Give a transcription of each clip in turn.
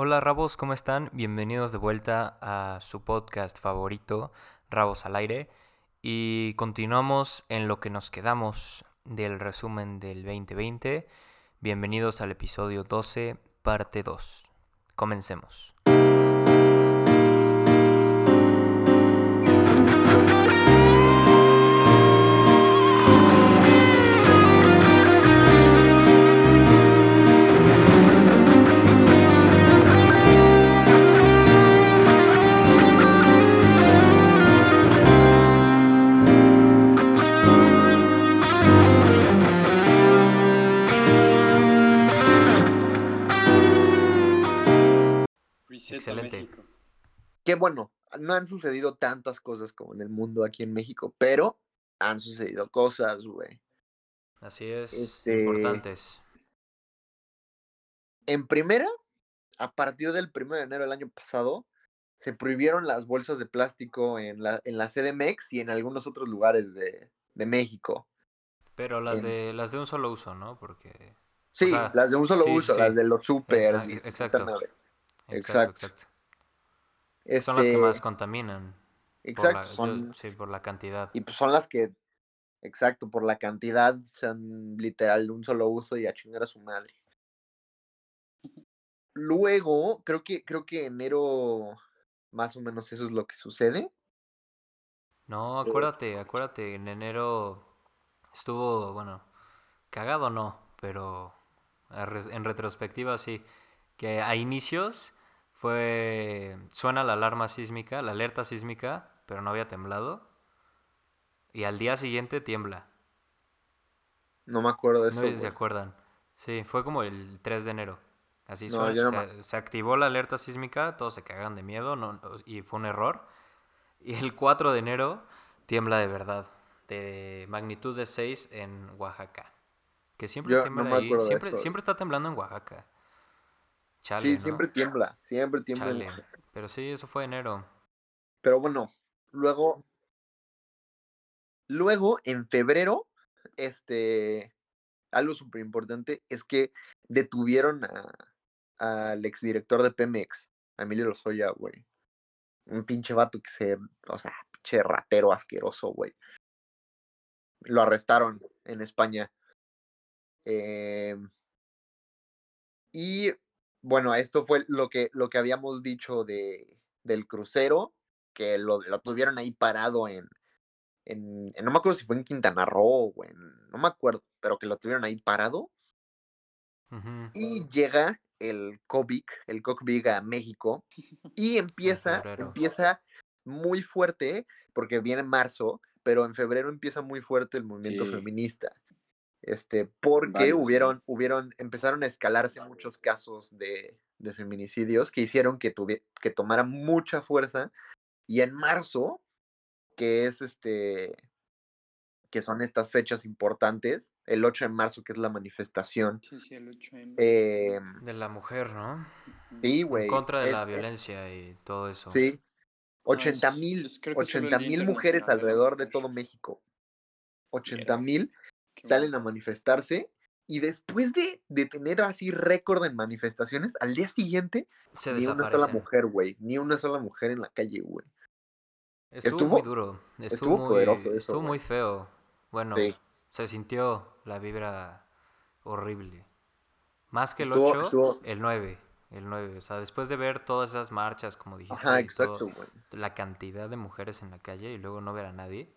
Hola Rabos, ¿cómo están? Bienvenidos de vuelta a su podcast favorito, Rabos al aire. Y continuamos en lo que nos quedamos del resumen del 2020. Bienvenidos al episodio 12, parte 2. Comencemos. Que bueno, no han sucedido tantas cosas como en el mundo aquí en México, pero han sucedido cosas, güey. Así es, Este- importantes. En primera, a partir del 1 de enero del año pasado, se prohibieron las bolsas de plástico en la, en la CDMX y en algunos otros lugares de, de México. Pero las en- de las de un solo uso, ¿no? Porque Sí, sea, las de un solo sí, uso, sí. las de los super. Exacto. Exacto. exacto. Son las que Este, más contaminan. por Exacto, yo- son, sí, por la cantidad. y pues son las que, exacto, por la cantidad, son literal de un solo uso y a chingar a su madre. Luego, creo que, creo que enero, más o menos eso es lo que sucede. No, acuérdate, acuérdate, en enero estuvo, bueno, cagado no, pero en retrospectiva sí, que a inicios fue, suena la alarma sísmica, la alerta sísmica, pero no había temblado, y al día siguiente tiembla, No me acuerdo de no eso. sé si se acuerdan, sí, fue como el 3 de enero, así No, suena, no se, se activó la alerta sísmica, todos se cagaron de miedo, no, y fue un error, y el 4 de enero tiembla de verdad, de magnitud de 6 en Oaxaca. Que siempre Yo no tiembla ahí, siempre está temblando en Oaxaca. Chale, Sí, ¿no? siempre tiembla, siempre tiembla. Chale. Pero sí, eso fue enero. Pero bueno, luego, luego en febrero, este, algo súper importante es que detuvieron al exdirector de Pemex, a Emilio Lozoya, güey. Un pinche vato que se, o sea, pinche ratero asqueroso, güey. Lo arrestaron en España. Em, y bueno, esto fue lo que, lo que habíamos dicho de, del crucero, que lo, lo tuvieron ahí parado en, en, en- no me acuerdo si fue en Quintana Roo o en, no me acuerdo, pero que lo tuvieron ahí parado. Y llega el COVIC, el COVIC a México y empieza, empieza muy fuerte, porque viene en marzo, pero en febrero empieza muy fuerte el movimiento Sí. feminista. Este, porque sí. hubieron, hubieron, empezaron a escalarse muchos casos de, de feminicidios que hicieron que, tuvie- que tomara mucha fuerza. Y en marzo, que es este, que son estas fechas importantes, el 8 de marzo, que es la manifestación. Sí, sí, el 8M. eh, De la mujer, ¿no? Sí, En güey. contra de es- la es- violencia y todo eso. Sí. No, 80 es- mil, el 80 Día mil mujeres de alrededor de todo México. 80 Verga, mil salen a manifestarse y después de, de tener así récord en manifestaciones, al día siguiente, Se ni una sola mujer, güey. Ni una sola mujer en la calle, güey. Estuvo, Estuvo- muy duro. Estuvo, estuvo muy, poderoso eso, estuvo muy feo. Bueno, Sí. se sintió la vibra horrible. Más que el Estuvo- 8, estuvo- el 9. El 9. O sea, después de ver todas esas marchas, como dijiste, Ajá, todo, la cantidad de mujeres en la calle y luego no ver a nadie.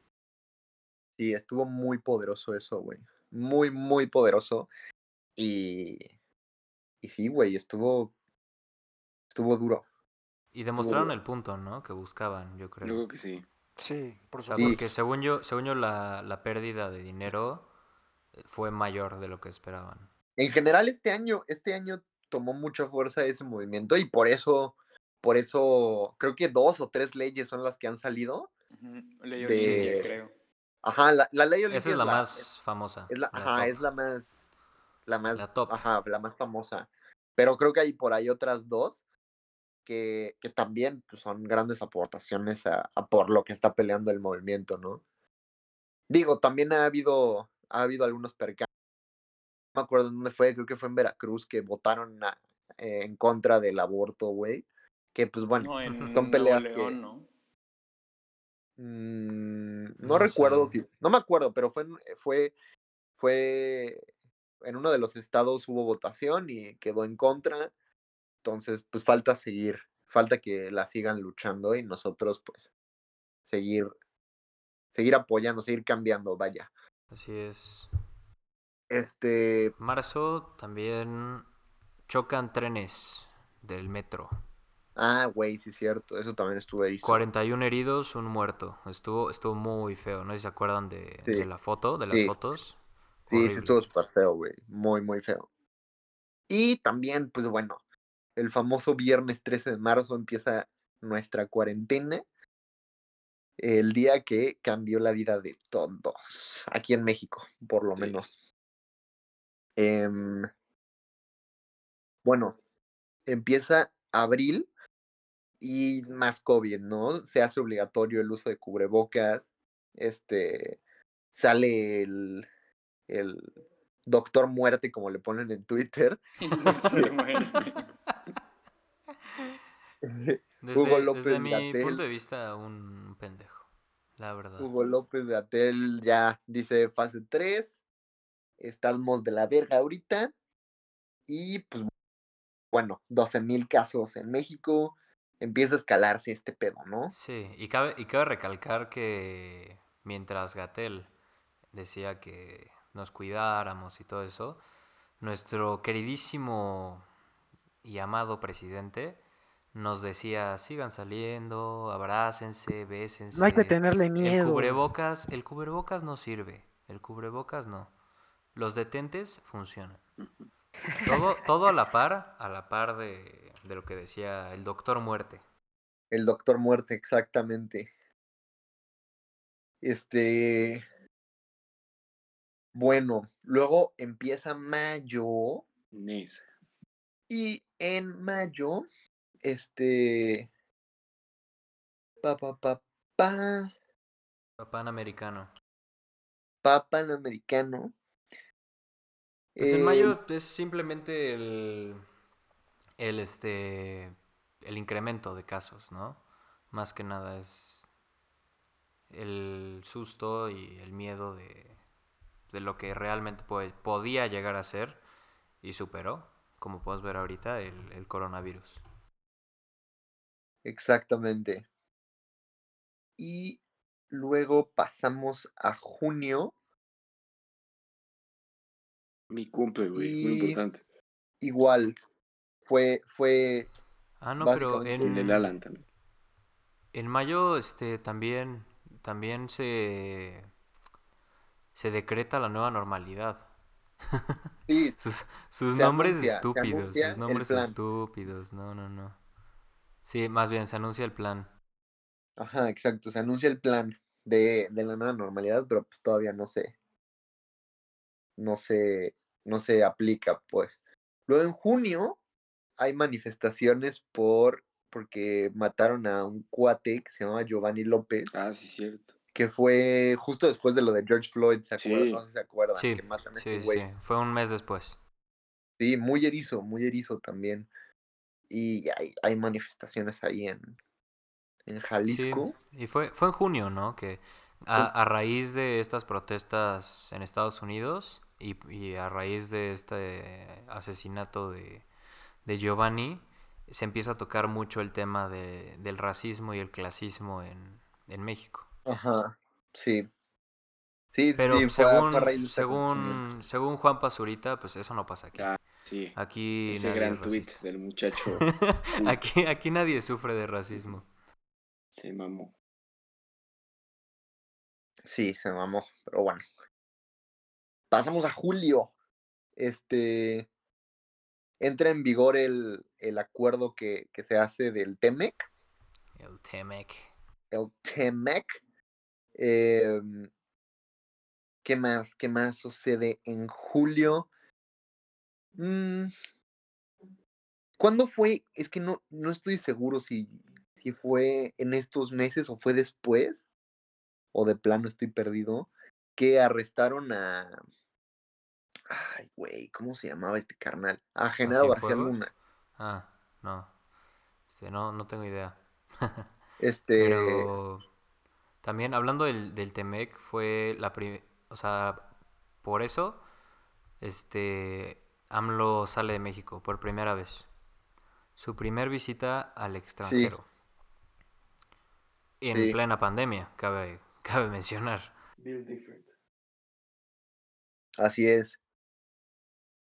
Sí, estuvo muy poderoso eso, güey. Muy, muy poderoso. Y. Y sí, güey, estuvo. Estuvo duro. Y demostraron duro. el punto, ¿no? Que buscaban, yo creo. Yo creo que sí. Sí, por O sea, Sí. supuesto. porque según yo, según yo la, la pérdida de dinero eh, fue mayor de lo que esperaban. En general, este año, este año tomó mucha fuerza ese movimiento y por eso, por eso, creo que dos o tres leyes son las que han salido. Ujú, Ley De- Olimpia, creo. Ajá, la, la ley Olimpia Esa es la es más famosa. es la, la ajá, top. es la más, la más, La top. ajá, la más famosa. Pero creo que hay por ahí otras dos que, que también pues, son grandes aportaciones a, a por lo que está peleando el movimiento, ¿no? Digo, también ha habido, ha habido algunos percances. No me acuerdo dónde fue, creo que fue en Veracruz, que votaron a- eh, en contra del aborto, güey. Que pues bueno, No, en son Nuevo peleas que. ¿no? Mm, no, No recuerdo sé. si. No me acuerdo, pero fue, en- fue, fue. En uno de los estados hubo votación y quedó en contra. Entonces, pues falta seguir. Falta que la sigan luchando y nosotros, pues, seguir. Seguir apoyando, seguir cambiando, vaya. Así es. Este. Marzo también chocan trenes del metro. Ah, güey, sí es cierto. Eso también estuve ahí. 41 heridos, un muerto. Estuvo, estuvo muy feo. No sé si se acuerdan de, la foto, de las Sí. fotos. Sí, sí estuvo súper feo, güey. Muy, muy feo. Y también, pues bueno, el famoso viernes 13 de marzo empieza nuestra cuarentena. El día que cambió la vida de todos. Aquí en México, por lo Sí. menos. Em, bueno, empieza abril y más COVID, ¿no? Se hace obligatorio el uso de cubrebocas. Este sale el, el doctor muerte, como le ponen en Twitter. Desde, Hugo López desde mi Gatell. punto de vista, un pendejo. La verdad. Hugo López de Atel ya dice fase 3. Estamos de la verga ahorita. Y pues bueno, 12 mil casos en México. Empieza a escalarse este pedo, ¿no? Sí, y cabe, y cabe recalcar que mientras Gatel decía que nos cuidáramos y todo eso, nuestro queridísimo y amado presidente nos decía, sigan saliendo, abrácense, bésense. No hay que tenerle El miedo. cubrebocas, el cubrebocas no sirve, el cubrebocas no. Los detentes funcionan. Todo, todo a la par, a la par de, de lo que decía el doctor muerte. El doctor muerte, exactamente. Este. Bueno, luego empieza mayo. Nice. Y en mayo, este. Pa, pa, pa, pa, Panamericano. pa, panamericano. Pues en mayo es simplemente el, el este el incremento de casos, ¿no? Más que nada es el susto y el miedo de, de lo que realmente puede- podía llegar a ser y superó, como podemos ver ahorita, el, el coronavirus. Exactamente. Y luego pasamos a junio. Mi cumple, güey. Muy importante. Igual. Fue, fue. Ah, no, pero Básicamente El en, Alan también. en mayo este también también se se decreta la nueva normalidad. Sí, Sus, nombres anuncia, estúpidos, sus nombres estúpidos, no, no, no. Sí, más bien se anuncia el plan. Ajá, exacto. Se anuncia el plan de, de la nueva normalidad, pero pues todavía no se. No se. No se aplica, pues. Luego en junio hay manifestaciones por. porque mataron a un cuate que se llama Giovanni López, Ah, sí, cierto. que fue justo después de lo de George Floyd, ¿se acuerdan? Sí. No sé si se acuerdan, Sí, que matan a sí, este sí, güey. sí, fue un mes después. Sí, muy erizo, muy erizo también. Y hay, hay manifestaciones ahí en, en Sí, Jalisco. y fue, fue en junio, ¿no? Que a, a raíz de estas protestas en Estados Unidos y, y a raíz de este asesinato de, de Giovanni, se empieza a tocar mucho el tema de, del racismo y el clasismo en, en México. Ajá, sí. Sí, Pero sí, según, según, según Juan Pazurita, pues eso no pasa aquí. Ah, sí. Aquí Ese nadie gran es racista. del muchacho aquí, aquí nadie sufre de racismo. se mamó. Sí, se mamó, pero bueno. Pasamos a julio. Este entra en vigor el, el acuerdo que, que se hace del TEMEC, El Temec. el TEMEC. Em, ¿Qué más? ¿Qué más sucede en julio? Mm, ¿Cuándo fue? Es que no, no estoy seguro si, si fue en estos meses o fue después, o de plano estoy perdido, que arrestaron a... Ay, güey, ¿cómo se llamaba este carnal? A Genaro García. Luna. Ah, no. Este, no, no tengo idea. Este, Pero también hablando del, del Temec, fue la primera, o sea, por eso, este, AMLO sale de México por primera vez. Su primer visita al extranjero. En Sí. plena pandemia, cabe, cabe mencionar. Así es.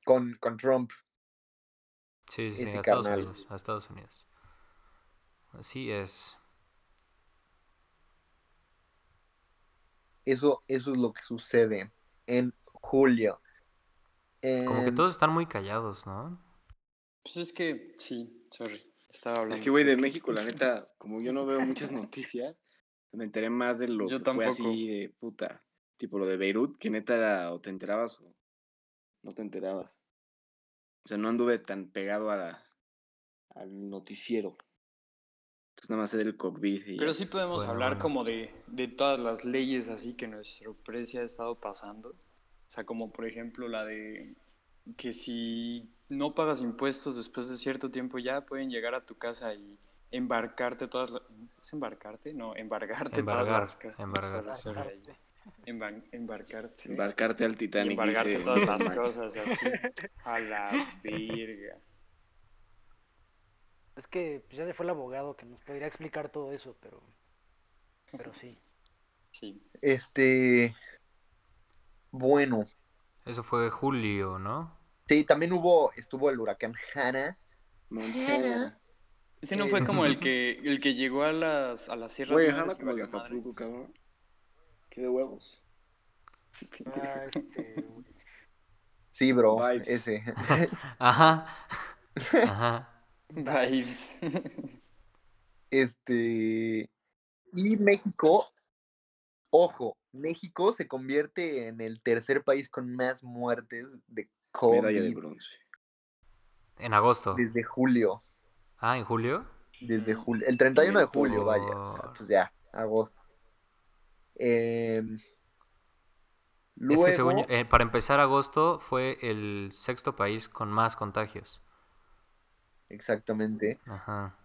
Con, con Trump. Sí, sí, sí, a Estados. Unidos, a Estados Unidos. Así es. Eso, eso es lo que sucede en julio. Como que todos están muy callados, ¿no? Pues es que, sí, sorry. Estaba hablando. Es que, güey, de México, la neta, como yo no veo muchas noticias, me enteré más de lo Yo que fue así de puta. Tipo lo de Beirut, que neta o te enterabas o no te enterabas. O sea, no anduve tan pegado a la, al noticiero. Entonces nada más sé del COVID y Pero sí podemos Bueno, hablar bueno. como de, de todas las leyes así que nuestro precio ha estado pasando. O sea, como por ejemplo la de que si no pagas impuestos después de cierto tiempo ya pueden llegar a tu casa y embarcarte todas las... ¿Es embarcarte? No, embargarte Embargar, todas las casas. embargar. Emban- embarcarte. Embarcarte al Y Titanic. embargarte dice todas las cosas así. A la verga. Es que pues, ya se fue el abogado que nos podría explicar todo eso, pero. Pero sí. Sí. Este, bueno, Eso fue julio, ¿no? sí, también hubo, estuvo el huracán Hannah. Montana. Ese no Eh, fue como el que, el que llegó a las, a las sierras Güey, y como el Acapulco, cabrón. Qué de huevos. Ah, este. Sí, bro, Vibes. ese. Ajá. Ajá. Vibes. Este, y México, ojo, México se convierte en el tercer país con más muertes de Medalla de COVID bronce. En agosto. desde julio. Ah, ¿en julio? Desde Mm. julio, el 31 de Por- julio, vaya, o sea, pues ya, agosto. Em, Es que según eh, para empezar agosto fue el sexto país con más contagios. exactamente, Ajá.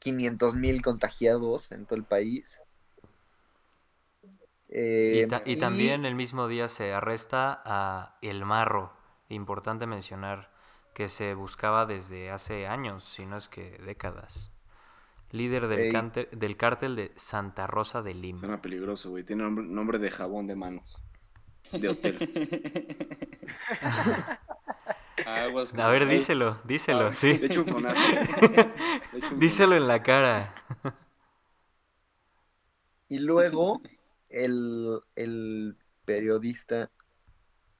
500 mil contagiados en todo el país. Y, ta- y también el mismo día se arresta a El Marro. Importante mencionar que se buscaba desde hace años, si no es que décadas. Líder del, Ey. del cártel de Santa Rosa de Lima. Suena peligroso, güey. Tiene nombre, nombre de jabón de manos. De hotel. Aguas A ver, díselo, díselo, Ah, sí. De hecho, un fonazo. De hecho, un Díselo en la cara. Y luego el, el periodista,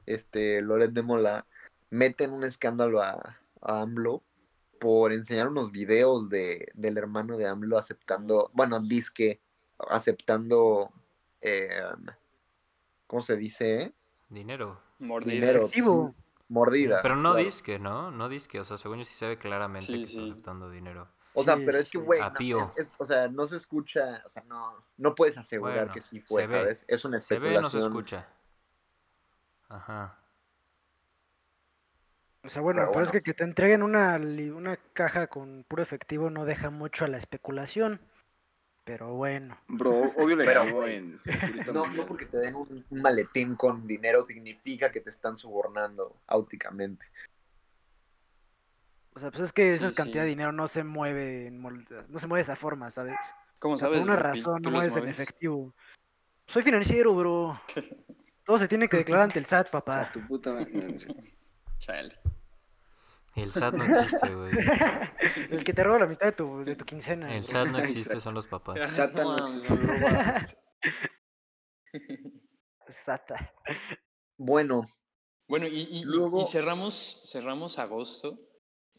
este, Loret de Mola, mete en un escándalo a, a AMLO por enseñar unos videos de, del hermano de AMLO aceptando, bueno, disque, aceptando, eh, ¿cómo se dice? Dinero. Mordida. Dinero. Mordida. Pero no claro. disque, ¿no? No disque. O sea, según yo sí se ve claramente Sí, que está aceptando dinero. O sea, Sí, pero es que, güey, no, o sea, no se escucha, o sea, no, no puedes asegurar Bueno, que sí fue, se ve. ¿sabes? Es una Se especulación. ve, no se escucha. Ajá. O sea, bueno, Pero pero es que que te entreguen una, una caja con puro efectivo no deja mucho a la especulación. Pero bueno. Bro, obvio le Pero, en No, no porque te den un, un maletín con dinero significa que te están sobornando áuticamente. O sea, pues es que esa Sí, cantidad de dinero no se mueve, no se mueve de esa forma, ¿sabes? ¿Cómo O sea, sabes? por una razón ¿Tú no mueves en efectivo. Soy financiero, bro. Todo se tiene que declarar ante el SAT, O sea, papá. tu puta madre. Chale. El SAT no existe, güey. El que te roba la mitad de tu, de tu quincena. El güey. SAT no existe, son los papás. Satan no mames, existe. Sata. Bueno, Bueno, y, y- y- Luego- y cerramos, cerramos agosto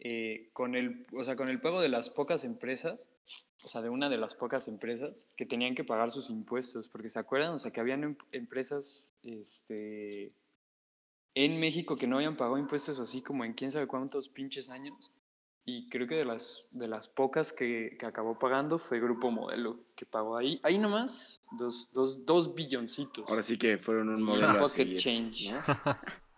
eh, con el, o sea, con el pago de las pocas empresas, o sea, de una de las pocas empresas que tenían que pagar sus impuestos, porque se acuerdan, o sea, que habían em- empresas, este, en México que no habían pagado impuestos así como en quién sabe cuántos pinches años. Y creo que de las, de las pocas que, que acabó pagando fue Grupo Modelo, que pagó ahí, ahí nomás, dos, dos, dos billoncitos. Ahora sí que fueron un modelo a pocket seguir, change. ¿no?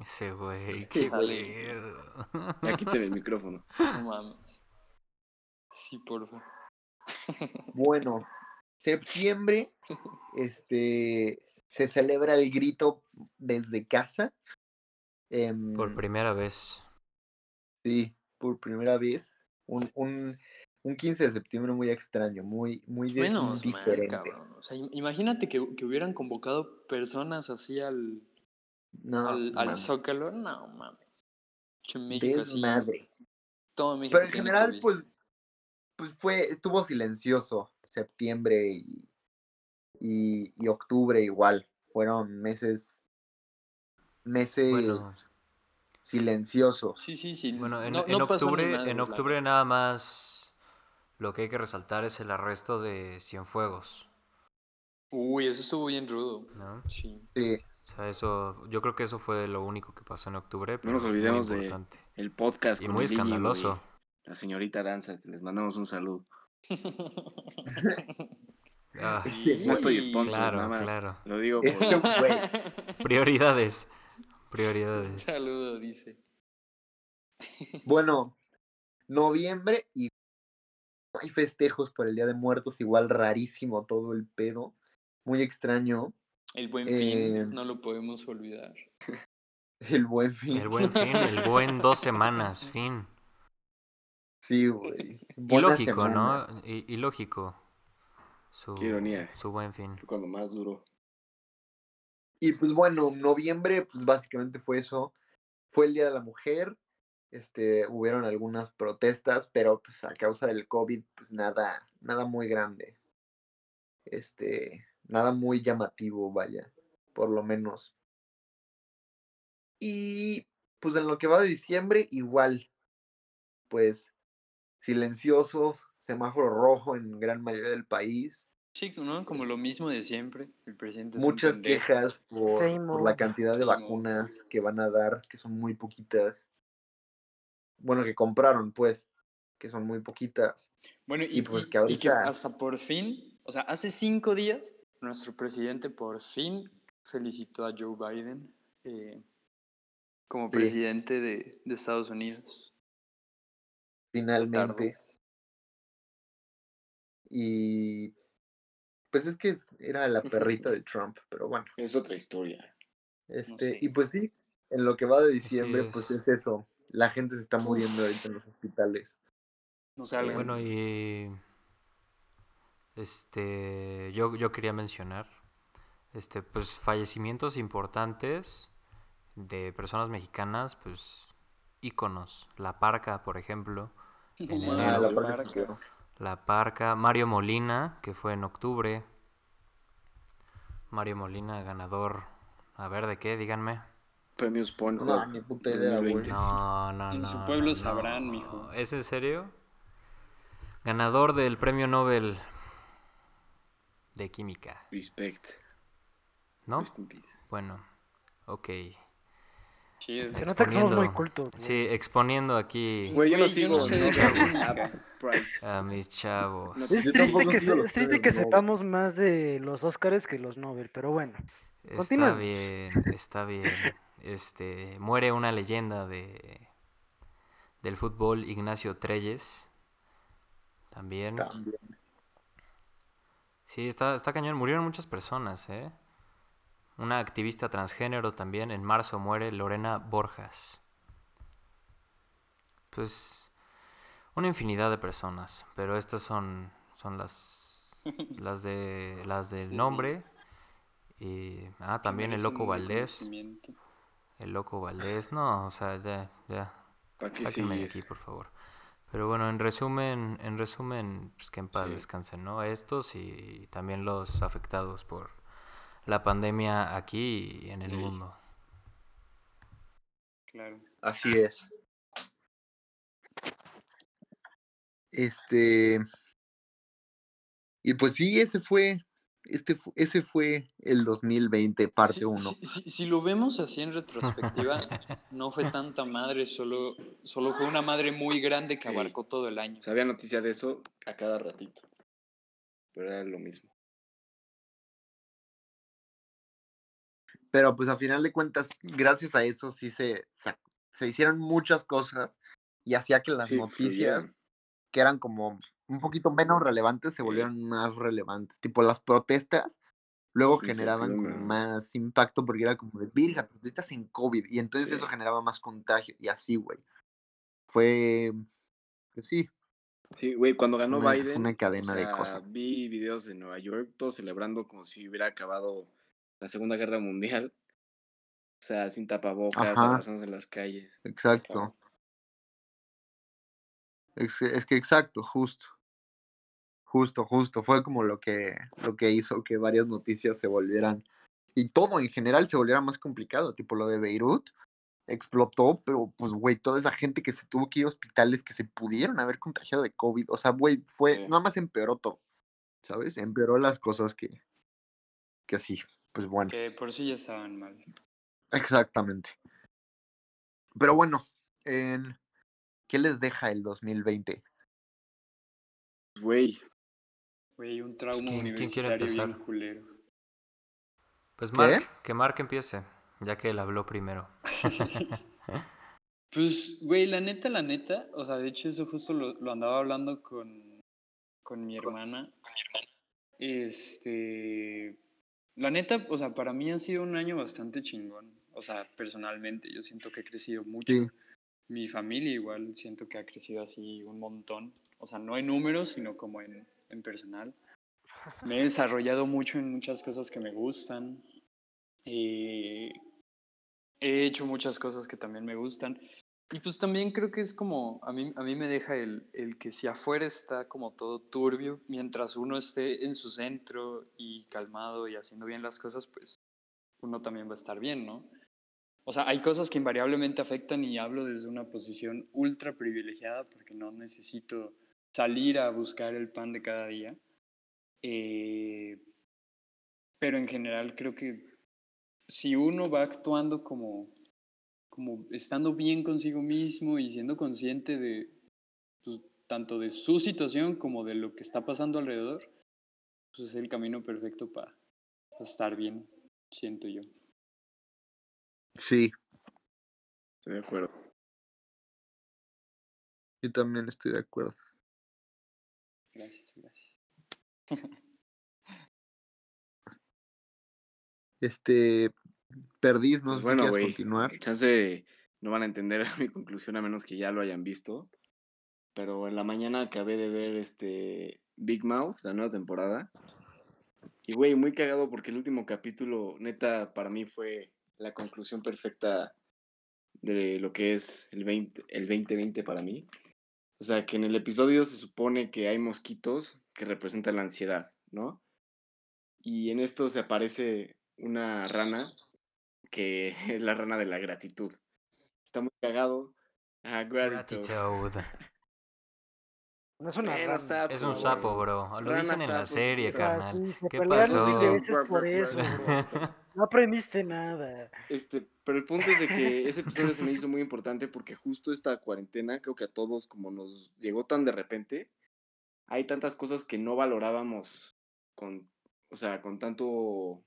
Ese güey, qué güey. pedo. Ya quítame el micrófono. No mames. Sí, porfa. Bueno, septiembre, este, se celebra el grito desde casa. Em, Por primera vez. Sí, por primera vez. Un, un, un 15 de septiembre muy extraño, muy, muy Menos diferente. cabrón. O sea, im- imagínate que, que hubieran convocado personas así al, No, al, al Zócalo. No, mames. Que México así. desmadre. Todo México Pero en general, COVID. pues, pues fue, estuvo silencioso septiembre y, y, y octubre igual. Fueron meses, meses Bueno. silenciosos. Sí, sí, sí. Bueno, en, no, en no octubre, madres, en octubre nada más lo que hay que resaltar es el arresto de Cienfuegos, Uy, eso estuvo bien rudo. ¿no? Sí. Sí, O sea, eso, yo creo que eso fue lo único que pasó en octubre. No nos olvidemos de-. El podcast Y con muy el escandaloso. La señorita Aranza, que les mandamos un saludo. Ah, Sí, No estoy sponsor, claro, nada más. claro. Lo digo por... prioridades. Prioridades. Saludo, dice. Bueno, noviembre y hay festejos por el Día de Muertos, igual rarísimo todo el pedo, muy extraño. El buen Eh, fin, no lo podemos olvidar. El buen fin. El buen fin, el buen dos semanas, fin. Sí, güey. Y Buenas lógico, ¿no? semanas. Y, y lógico. Su, Qué ironía. Su buen fin. Fue cuando más duró. Y pues bueno, noviembre, pues básicamente fue eso. Fue el Día de la Mujer. Este, hubieron algunas protestas, pero pues a causa del COVID, pues nada, nada muy grande. Este, nada muy llamativo, vaya, por lo menos. Y pues en lo que va de diciembre, igual, pues silencioso, semáforo rojo en gran mayoría del país. Sí, ¿no? Como lo mismo de siempre. El presidente es un muchas quejas por, la cantidad de vacunas que van a dar, que son muy poquitas. Bueno, que compraron, pues, que son muy poquitas. Bueno, y, Y pues que y que ahorita- hasta por fin, o sea, hace cinco días, nuestro presidente por fin felicitó a Joe Biden eh, como Sí. presidente de, de Estados Unidos. Finalmente. Y pues es que era la perrita de Trump, pero bueno. Es otra historia. Este, sé. y pues sí, en lo que va de diciembre, es. pues es eso. La gente se está muriendo ahorita en los hospitales. No salgan. Bueno, y este yo, yo quería mencionar este pues fallecimientos importantes de personas mexicanas, pues íconos, La Parca, por ejemplo, en el Ah, la cielo. La Parca, Mario Molina, que fue en octubre. Mario Molina, ganador. A ver, ¿de qué? Díganme. Premios Pornhub. No, ni puta idea, güey. 2020. No, no, En no. su pueblo no, sabrán, no. mijo. ¿Es en serio? Ganador del premio Nobel de Química, Respect. ¿no? Rest in peace. Bueno, ok. Chido. Se nota que somos muy cultos. güey. Sí, exponiendo aquí Güey, yo no yo sigo no sé a mis chavos. No, Es triste, que, se- es triste que sepamos más de los Oscars que los Nobel, pero bueno. Está bien, está bien. Este, muere una leyenda de del fútbol, Ignacio Treyes. También. También. Sí, está, está cañón. Murieron muchas personas, ¿eh? Una activista transgénero también. En marzo muere Lorena Borjas. Pues una infinidad de personas, pero estas son son las las de las del Sí. nombre y ah también el loco Valdés, el loco Valdés. No, o sea, ya ya aquí, por favor. Pero bueno, en resumen, en resumen, pues que en paz Sí. descansen, ¿no? Estos y también los afectados por la pandemia aquí y en el Sí. mundo. Claro. Así es. Este. Y pues sí, ese fue. Este, ese fue el 2020, parte Si- 1. Si, si- si lo vemos así en retrospectiva, no fue tanta madre, solo, solo fue una madre muy grande que abarcó todo el año. O sea, había noticia de eso a cada ratito. Pero era lo mismo. Pero pues a final de cuentas, gracias a eso sí se, se hicieron muchas cosas y hacía que las Sí, noticias que eran como un poquito menos relevantes se Sí. volvieron más relevantes. Tipo las protestas luego generaban como más impacto porque era como de, virga, protestas en COVID y entonces eso Sí. generaba más contagio y así, güey. Fue, pues sí, Sí, güey, cuando ganó una- Biden, una cadena o de sea, cosas. vi videos de Nueva York, todos celebrando como si hubiera acabado la Segunda Guerra Mundial. O sea, sin tapabocas, abrazándose en las calles. exacto. Es, es que exacto, justo. Justo, justo. Fue como lo que, lo que hizo que varias noticias se volvieran. Y todo en general se volviera más complicado. Tipo lo de Beirut explotó, pero pues, güey, toda esa gente que se tuvo que ir a hospitales que se pudieron haber contagiado de COVID. O sea, güey, fue. Sí. Nada más empeoró todo. ¿Sabes? Empeoró las cosas que. Que sí. Pues bueno. Que por sí ya estaban mal. Exactamente. Pero bueno, en- ¿qué les deja el 2020? Güey, Güey, un trauma ¿quién- quién quiere universitario bien culero. Pues ¿Qué? Mark, que Mark empiece, ya que él habló primero. Pues, güey, la neta, la neta, o sea, de hecho eso justo lo, lo andaba hablando con, con mi hermana. Este, la neta, o sea, para mí ha sido un año bastante chingón. O sea, personalmente, yo siento que he crecido mucho. Sí. Mi familia igual siento que ha crecido así un montón. O sea, no en números, sino como en, en personal. Me he desarrollado mucho en muchas cosas que me gustan. Eh, he hecho muchas cosas que también me gustan. Y pues también creo que es como, a mí, a mí me deja el, el que si afuera está como todo turbio, mientras uno esté en su centro y calmado y haciendo bien las cosas, pues uno también va a estar bien, ¿no? O sea, hay cosas que invariablemente afectan y hablo desde una posición ultra privilegiada porque no necesito salir a buscar el pan de cada día. Eh, pero en general creo que si uno va actuando como, como estando bien consigo mismo y siendo consciente de pues, tanto de su situación como de lo que está pasando alrededor, pues es el camino perfecto para estar bien, siento yo. Sí, estoy de acuerdo. yo también estoy de acuerdo. Gracias, gracias. Este, Perdiz, no Pues sé bueno, si güey. continuar. Chance no van a entender mi conclusión a menos que ya lo hayan visto. Pero en la mañana acabé de ver este Big Mouth, la nueva temporada. Y güey, muy cagado porque el último capítulo, neta, para mí fue la conclusión perfecta de lo que es el, 20, el 2020 para mí. O sea, que en el episodio se supone que hay mosquitos que representan la ansiedad, ¿no? Y en esto se aparece una rana que es la rana de la gratitud. Está muy cagado. Ah, gratitude. Gratitude. No es una Bueno, rana. sapo, Es un sapo, bro. Lo Rana, dicen en la serie, carnal. ¿Qué pasó? por eso. No aprendiste nada. Este, pero el punto es de que ese episodio se me hizo muy importante porque justo esta cuarentena, creo que a todos como nos llegó tan de repente, hay tantas cosas que no valorábamos con, o sea, con tanto,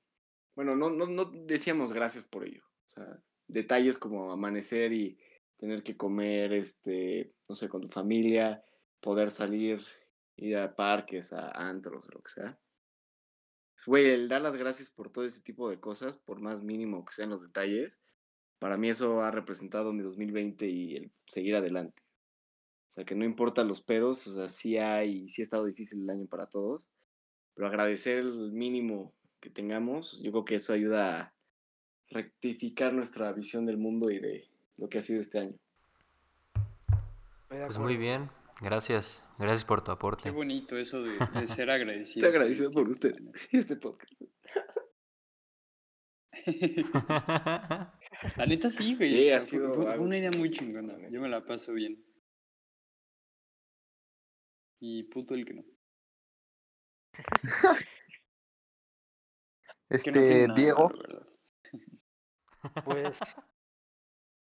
bueno, no, no, no decíamos gracias por ello. O sea, detalles como amanecer y tener que comer, este, no sé, con tu familia, poder salir, ir a parques, a antros, lo que sea. Pues, Güey, el dar las gracias por todo ese tipo de cosas, por más mínimo que sean los detalles, para mí eso ha representado mi 2020 y el seguir adelante. O sea, que no importa los pedos, o sea, sí hay, sí ha estado difícil el año para todos, pero agradecer el mínimo que tengamos, yo creo que eso ayuda a rectificar nuestra visión del mundo y de lo que ha sido este año. Pues muy bien. Gracias. Gracias por tu Qué aporte. bonito eso de, de ser agradecido. Estoy agradecido por tiempo, usted y este podcast. La neta sí, güey. Sí, o sea, ha fue- sido fue, una idea muy chingona. Yo me la paso bien. Y puto el que no. Que Este, no nada Diego. Pues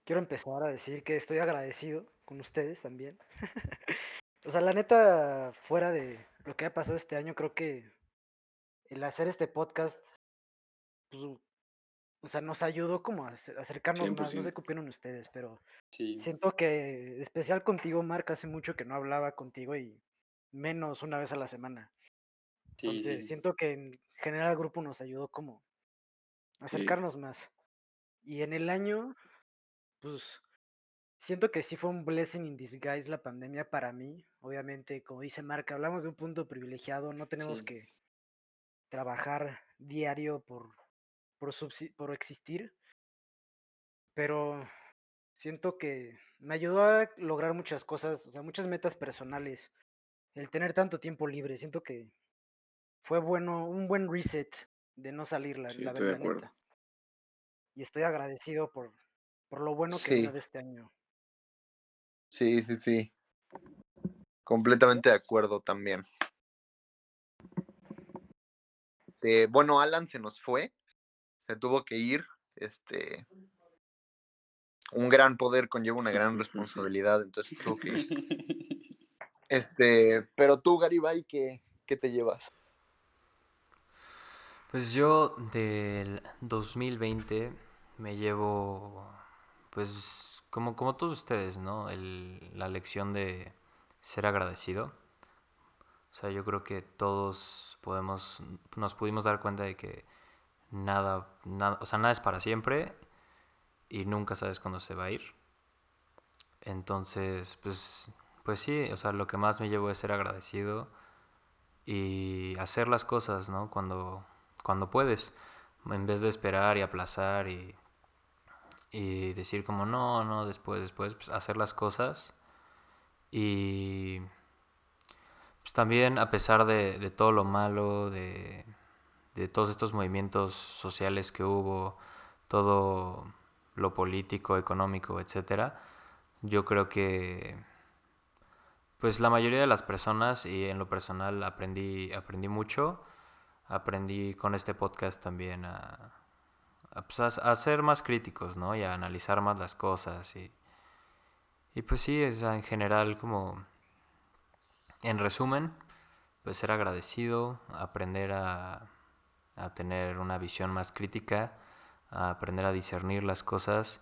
quiero empezar a decir que estoy agradecido con ustedes también. o sea, la neta, fuera de lo que ha pasado este año, creo que el hacer este podcast, pues, o sea, nos ayudó como a ace- acercarnos más. No sé 100%. qué opinan ustedes, pero Sí. siento que, especial contigo, Marc, hace mucho que no hablaba contigo y menos una vez a la semana. Entonces, sí. siento que en general el grupo nos ayudó como a Sí. acercarnos más. Y en el año, pues, siento que sí fue un blessing in disguise la pandemia para mí. Obviamente, como dice Marc, hablamos de un punto privilegiado, no tenemos que trabajar diario por, por, por existir. Pero siento que me ayudó a lograr muchas cosas, o sea, muchas metas personales. El tener tanto tiempo libre, siento que fue bueno, un buen reset de no salir, la, Sí, la, estoy de acuerdo. Y estoy agradecido por, por lo bueno que Sí. vino de este año. Sí, sí, sí. Completamente de acuerdo también. Eh, bueno, Alan se nos fue, se tuvo que ir. Este, un gran poder conlleva una gran responsabilidad, entonces tuvo que ir. Este, pero tú, Garibay, ¿qué, qué te llevas? Pues yo del 2020 me llevo, pues como, como todos ustedes, ¿no? El- la lección de ser agradecido. O sea, yo creo que todos podemos, nos pudimos dar cuenta de que nada, nada, o sea, nada es para siempre y nunca sabes cuándo se va a ir. Entonces, pues, pues sí, o sea, lo que más me llevo es ser agradecido y hacer las cosas, ¿no? Cuando, cuando puedes, en vez de esperar y aplazar y, y decir como no, no, después, después, pues hacer las cosas y pues también a pesar de, de todo lo malo, de, de todos estos movimientos sociales que hubo, todo lo político, económico, etcétera, yo creo que pues la mayoría de las personas y en lo personal aprendí, aprendí mucho. Aprendí con este podcast también a, a, pues, a- ser más críticos, ¿no? Y a analizar más las cosas. Y, y pues sí, sea, en general como, en resumen, pues ser agradecido, aprender a, a tener una visión más crítica, a aprender a discernir las cosas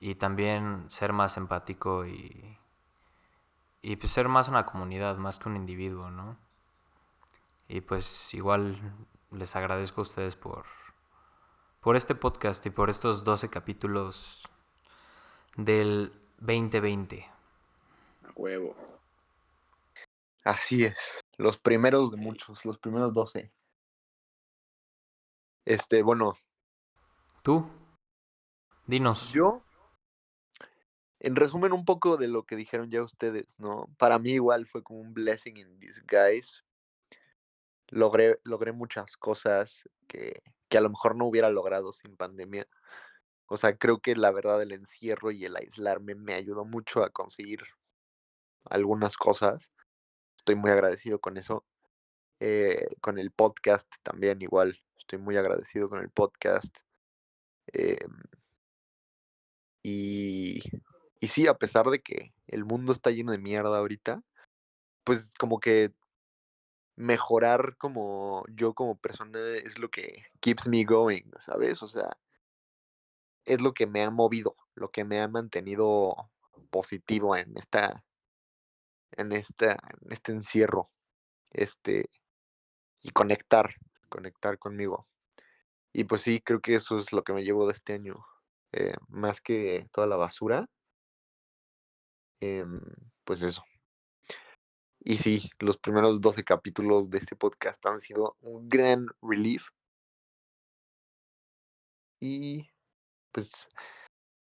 y también ser más empático y, y pues ser más una comunidad, más que un individuo, ¿no? Y pues igual les agradezco a ustedes por, por este podcast y por estos 12 capítulos del 2020. A huevo. Así es, los primeros de muchos, los primeros 12. Este, bueno, ¿Tú? Dinos. yo, en resumen un poco de lo que dijeron ya ustedes, ¿no? Para mí igual fue como un blessing in disguise. Logré, logré muchas cosas que, que a lo mejor no hubiera logrado sin pandemia. O sea, creo que la verdad el encierro y el aislarme me ayudó mucho a conseguir algunas cosas. Estoy muy agradecido con eso. Eh, con el podcast también igual. Estoy muy agradecido con el podcast. Em, y, y sí, a pesar de que el mundo está lleno de mierda ahorita, pues como que mejorar como yo como persona es lo que keeps me going, ¿sabes? O sea, es lo que me ha movido, lo que me ha mantenido positivo en esta, en esta, este encierro, este, y conectar, conectar conmigo. Y pues sí, creo que eso es lo que me llevo de este año, eh, más que toda la basura, em, pues eso. Y sí, los primeros 12 capítulos de este podcast han sido un gran relief. Y pues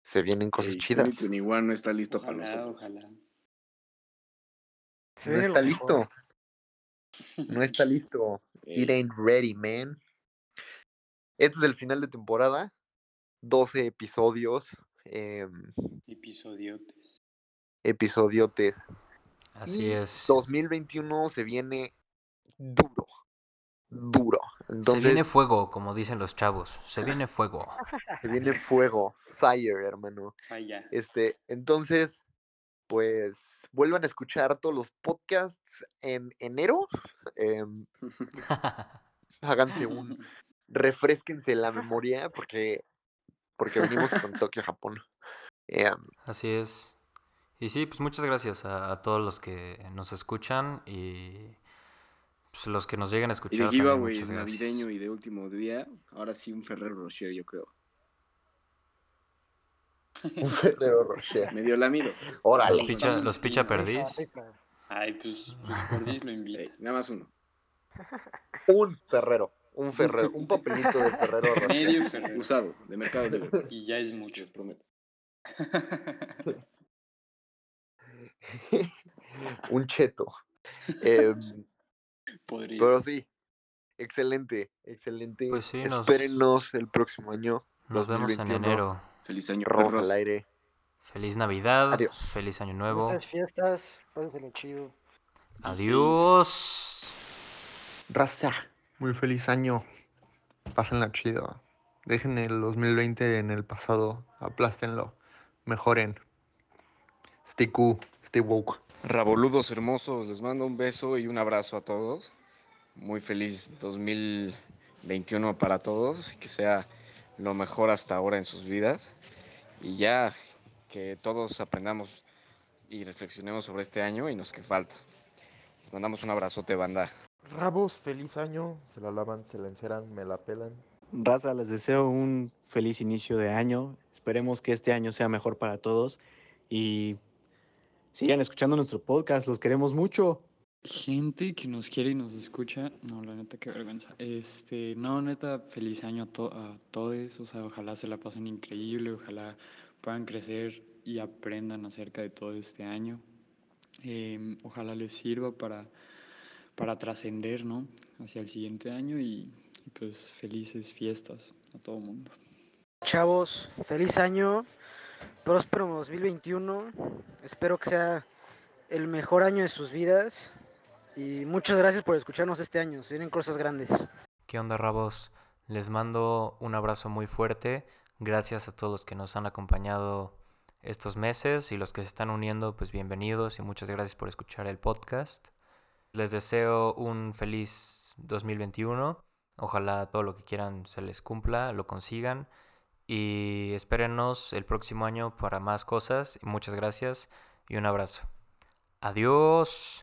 se vienen cosas Ey, chidas. 2021 no está listo para Ojalá, nosotros. ojalá. No está listo. No está listo. It Ey, ain't ready, man. Este es el final de temporada. 12 episodios. em, Episodiotes. episodiotes. Así y es. 2021 se viene duro. Duro. Se viene fuego, como dicen los chavos. Se viene fuego. se viene fuego. Fire, hermano. Ay, ya. Este, entonces, pues vuelvan a escuchar todos los podcasts en enero. em, háganse un, refresquense la memoria porque porque venimos con Tokio, Japón. Eh, Así es. Y sí, pues muchas gracias a, a todos los que nos escuchan y pues, los que nos lleguen a Y escuchar. de también, giveaway navideño y de último día, ahora sí un Ferrero Rocher, yo creo. un Ferrero Rocher. Medio lamido. Órale. Los picha, los picha perdiz. Ay, pues, pues Perdis lo nada más uno. Un Ferrero. Un Ferrero. Un papelito de Ferrero Rocher. Medio Ferrero. Usado, de Mercado Libre. Y ya es mucho. Les prometo. un cheto. Em, Podría. pero sí. Excelente, excelente. Pues sí, nos- el próximo año. Nos vemos en 2021. enero. Feliz año, perros. al aire. Feliz Navidad. Adiós. Feliz Año Nuevo. Fiestas, pásenselo chido. Adiós. Raza, muy feliz año. Pásenla chido. Dejen el 2020 en el pasado. Aplástenlo. Mejoren. Stay cool. Woke. Raboludos hermosos, les mando un beso y un abrazo a todos. Muy feliz 2021 para todos, que sea lo mejor hasta ahora en sus vidas. Y ya que todos aprendamos y reflexionemos sobre este año y nos que falta. Les mandamos un abrazote, banda. Rabos, feliz año. Se la lavan, se la enceran, me la pelan. Raza, les deseo un feliz inicio de año. Esperemos que este año sea mejor para todos y sigan escuchando nuestro podcast. Los queremos mucho. Gente que nos quiere y nos escucha, no, la neta, qué vergüenza. Este, no, neta, feliz año a, to- a todos, o sea, ojalá se la pasen increíble, ojalá puedan crecer y aprendan acerca de todo este año. Em, ojalá les sirva para, para trascender, ¿no? Hacia el siguiente año y, y, pues felices fiestas a todo mundo. Chavos, feliz año, próspero 2021. Espero que sea el mejor año de sus vidas. Y muchas gracias por escucharnos este año. Se vienen cosas grandes. ¿Qué onda, Rabos? Les mando un abrazo muy fuerte. Gracias a todos los que nos han acompañado estos meses y los que se están uniendo, pues bienvenidos y muchas gracias por escuchar el podcast. Les deseo un feliz 2021. Ojalá todo lo que quieran se les cumpla, lo consigan. Y espérenos el próximo año para más cosas. Muchas gracias y un abrazo. Adiós.